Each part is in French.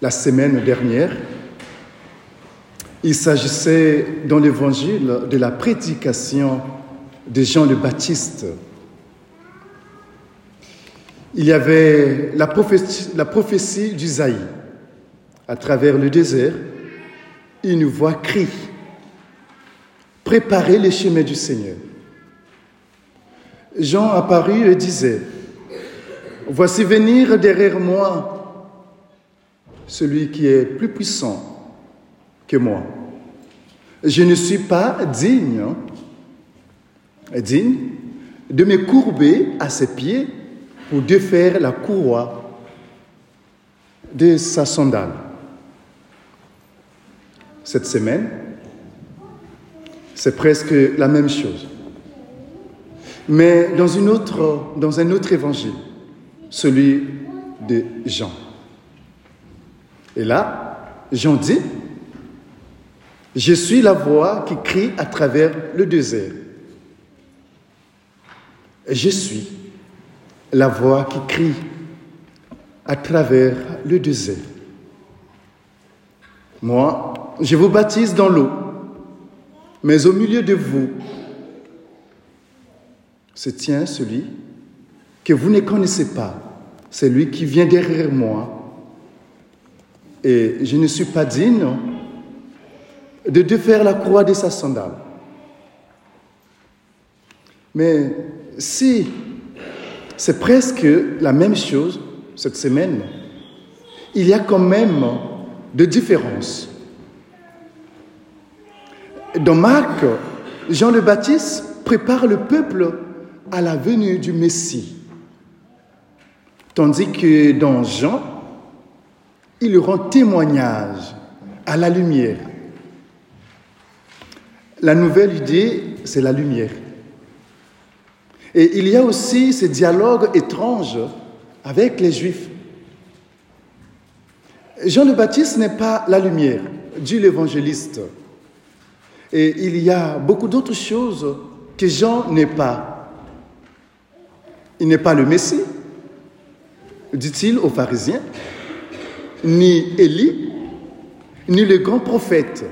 la semaine dernière, il s'agissait dans l'évangile de la prédication de Jean le Baptiste. Il y avait la prophétie, la d'Isaïe. À travers le désert, une voix crie Préparez les chemins du Seigneur. Jean apparut et disait Voici venir derrière moi celui qui est plus puissant que moi. Je ne suis pas digne, hein, digne de me courber à ses pieds pour défaire la courroie de sa sandale. Cette semaine, c'est presque la même chose. Mais dans, un autre évangile, celui de Jean. Et là, Jean dit, je suis la voix qui crie à travers le désert. Je suis la voix qui crie à travers le désert. Moi, je vous baptise dans l'eau, mais au milieu de vous se tient celui que vous ne connaissez pas, celui qui vient derrière moi. Et je ne suis pas digne de défaire la croix de sa sandale. Mais si c'est presque la même chose cette semaine, il y a quand même de différences. Dans Marc, Jean le Baptiste prépare le peuple à la venue du Messie. Tandis que dans Jean, il rend témoignage à la lumière. La nouvelle idée, c'est la lumière. Et il y a aussi ce dialogue étrange avec les Juifs. Jean le Baptiste n'est pas la lumière, dit l'évangéliste. Et il y a beaucoup d'autres choses que Jean n'est pas. Il n'est pas le Messie, dit-il aux pharisiens, ni Élie, ni le grand prophète.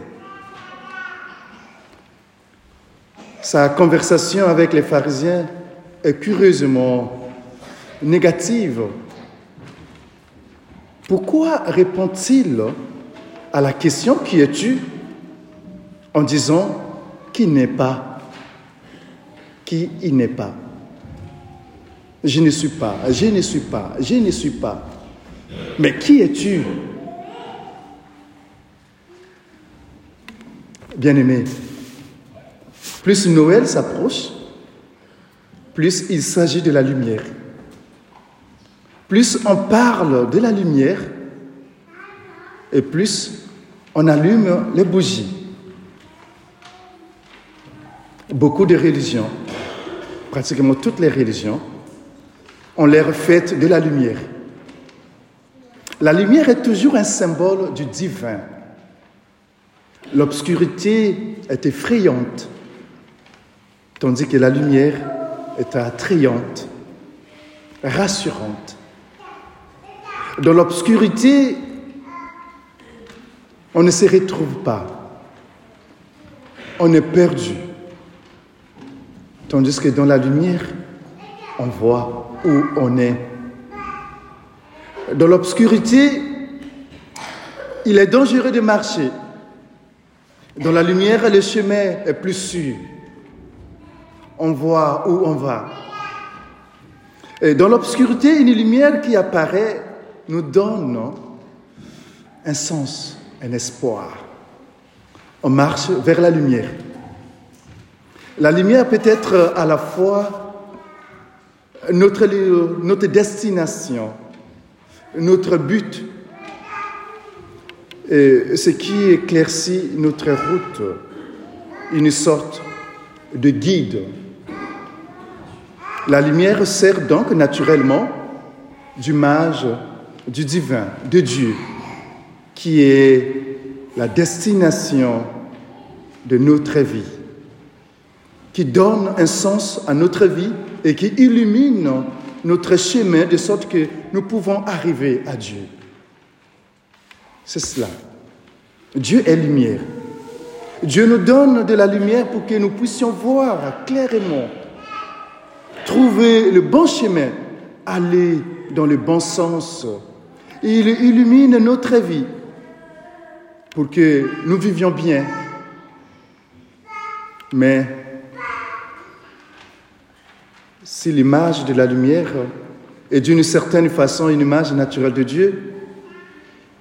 Sa conversation avec les pharisiens est curieusement négative. Pourquoi répond-il à la question qui es-tu en disant qui n'est pas, qui il n'est pas? Je ne suis pas, je ne suis pas, je ne suis pas. Mais qui es-tu? Bien-aimé, plus Noël s'approche, plus il s'agit de la lumière. Plus on parle de la lumière, et plus on allume les bougies. Beaucoup de religions, pratiquement toutes les religions, ont l'air faites de la lumière. La lumière est toujours un symbole du divin. L'obscurité est effrayante, tandis que la lumière est attrayante, rassurante. Dans l'obscurité, on ne se retrouve pas. On est perdu. Tandis que dans la lumière, on voit où on est. Dans l'obscurité, il est dangereux de marcher. Dans la lumière, le chemin est plus sûr on voit où on va. Et dans l'obscurité, une lumière qui apparaît nous donne un sens, un espoir. On marche vers la lumière. La lumière peut être à la fois notre, notre destination, notre but, et ce qui éclaircit notre route, une sorte de guide. La lumière sert donc naturellement d'image du divin, de Dieu, qui est la destination de notre vie, qui donne un sens à notre vie et qui illumine notre chemin de sorte que nous pouvons arriver à Dieu. C'est cela. Dieu est lumière. Dieu nous donne de la lumière pour que nous puissions voir clairement, trouver le bon chemin, aller dans le bon sens. Il illumine notre vie pour que nous vivions bien. Mais si l'image de la lumière est d'une certaine façon une image naturelle de Dieu,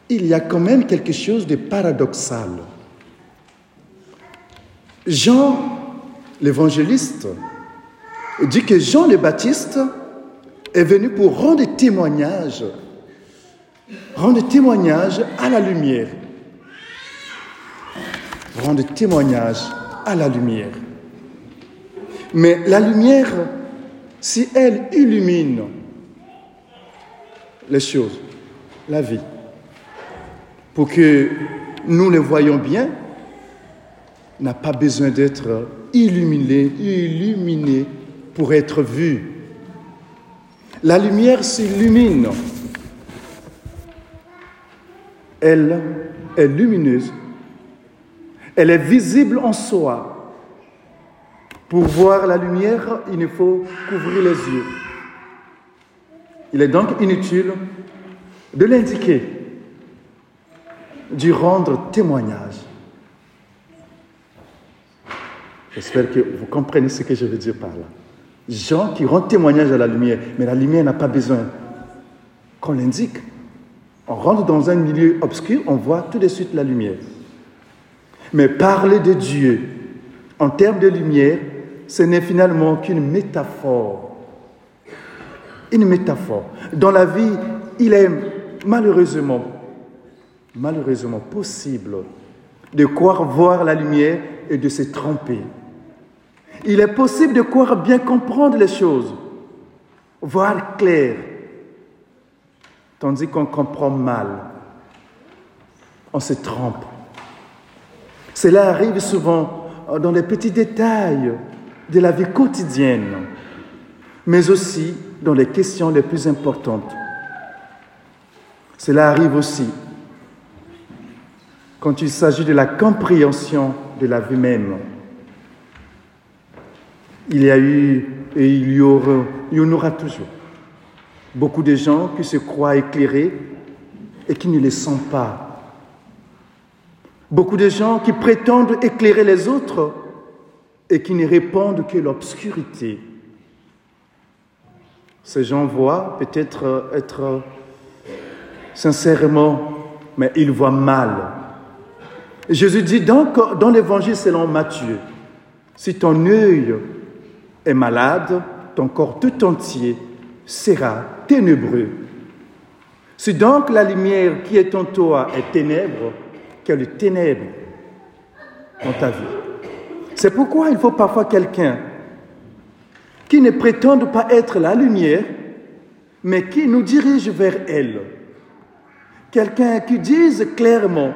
il y a quand même quelque chose de paradoxal. Jean, l'évangéliste, dit que Jean le Baptiste est venu pour rendre témoignage, rendre témoignage à la lumière, rendre témoignage à la lumière. Mais la lumière, si elle illumine les choses, la vie, pour que nous les voyions bien, n'a pas besoin d'être illuminé, illuminé pour être vu. La lumière s'illumine. Elle est lumineuse. Elle est visible en soi. Pour voir la lumière, il faut couvrir les yeux. Il est donc inutile de l'indiquer, d'y rendre témoignage. J'espère que vous comprenez ce que je veux dire par là. Gens qui rendent témoignage à la lumière, mais la lumière n'a pas besoin qu'on l'indique. On rentre dans un milieu obscur, on voit tout de suite la lumière. Mais parler de Dieu en termes de lumière, ce n'est finalement qu'une métaphore. Une métaphore. Dans la vie, il est malheureusement, malheureusement possible de croire voir la lumière et de se tromper. Il est possible de croire bien comprendre les choses, voir clair, tandis qu'on comprend mal. On se trompe. Cela arrive souvent dans les petits détails de la vie quotidienne, mais aussi dans les questions les plus importantes. Cela arrive aussi quand il s'agit de la compréhension de la vie même il y a eu et il y aura, il en aura toujours beaucoup de gens qui se croient éclairés et qui ne le sont pas. Beaucoup de gens qui prétendent éclairer les autres et qui ne répondent que l'obscurité. Ces gens voient peut-être être sincèrement, mais ils voient mal. Jésus dit donc dans l'évangile selon Matthieu, si ton œil est malade, ton corps tout entier sera ténébreux. Si donc la lumière qui est en toi est ténèbre, quelle ténèbre dans ta vie. C'est pourquoi il faut parfois quelqu'un qui ne prétende pas être la lumière, mais qui nous dirige vers elle. Quelqu'un qui dise clairement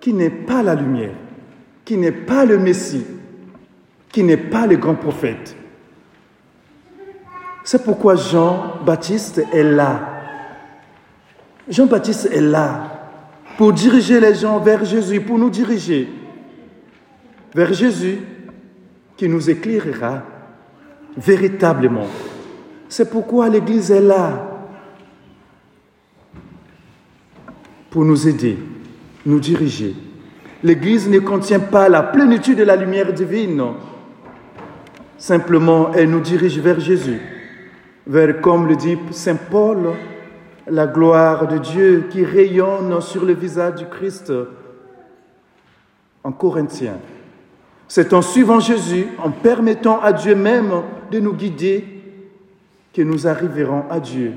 qui n'est pas la lumière, qui n'est pas le Messie, qui n'est pas le grand prophète. C'est pourquoi Jean-Baptiste est là. Jean-Baptiste est là pour diriger les gens vers Jésus, pour nous diriger vers Jésus qui nous éclairera véritablement. C'est pourquoi l'Église est là pour nous aider, nous diriger. L'Église ne contient pas la plénitude de la lumière divine, Simplement, elle nous dirige vers Jésus, vers, comme le dit Saint Paul, la gloire de Dieu qui rayonne sur le visage du Christ en Corinthiens. C'est en suivant Jésus, en permettant à Dieu même de nous guider, que nous arriverons à Dieu.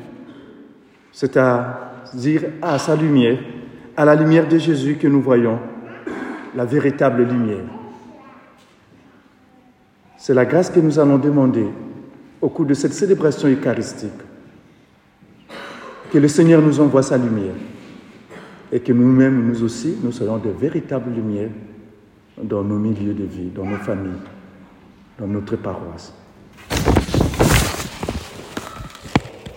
C'est-à-dire à sa lumière, à la lumière de Jésus que nous voyons, la véritable lumière. C'est la grâce que nous allons demander au cours de cette célébration eucharistique. Que le Seigneur nous envoie sa lumière et que nous-mêmes, nous aussi, nous serons de véritables lumières dans nos milieux de vie, dans nos familles, dans notre paroisse.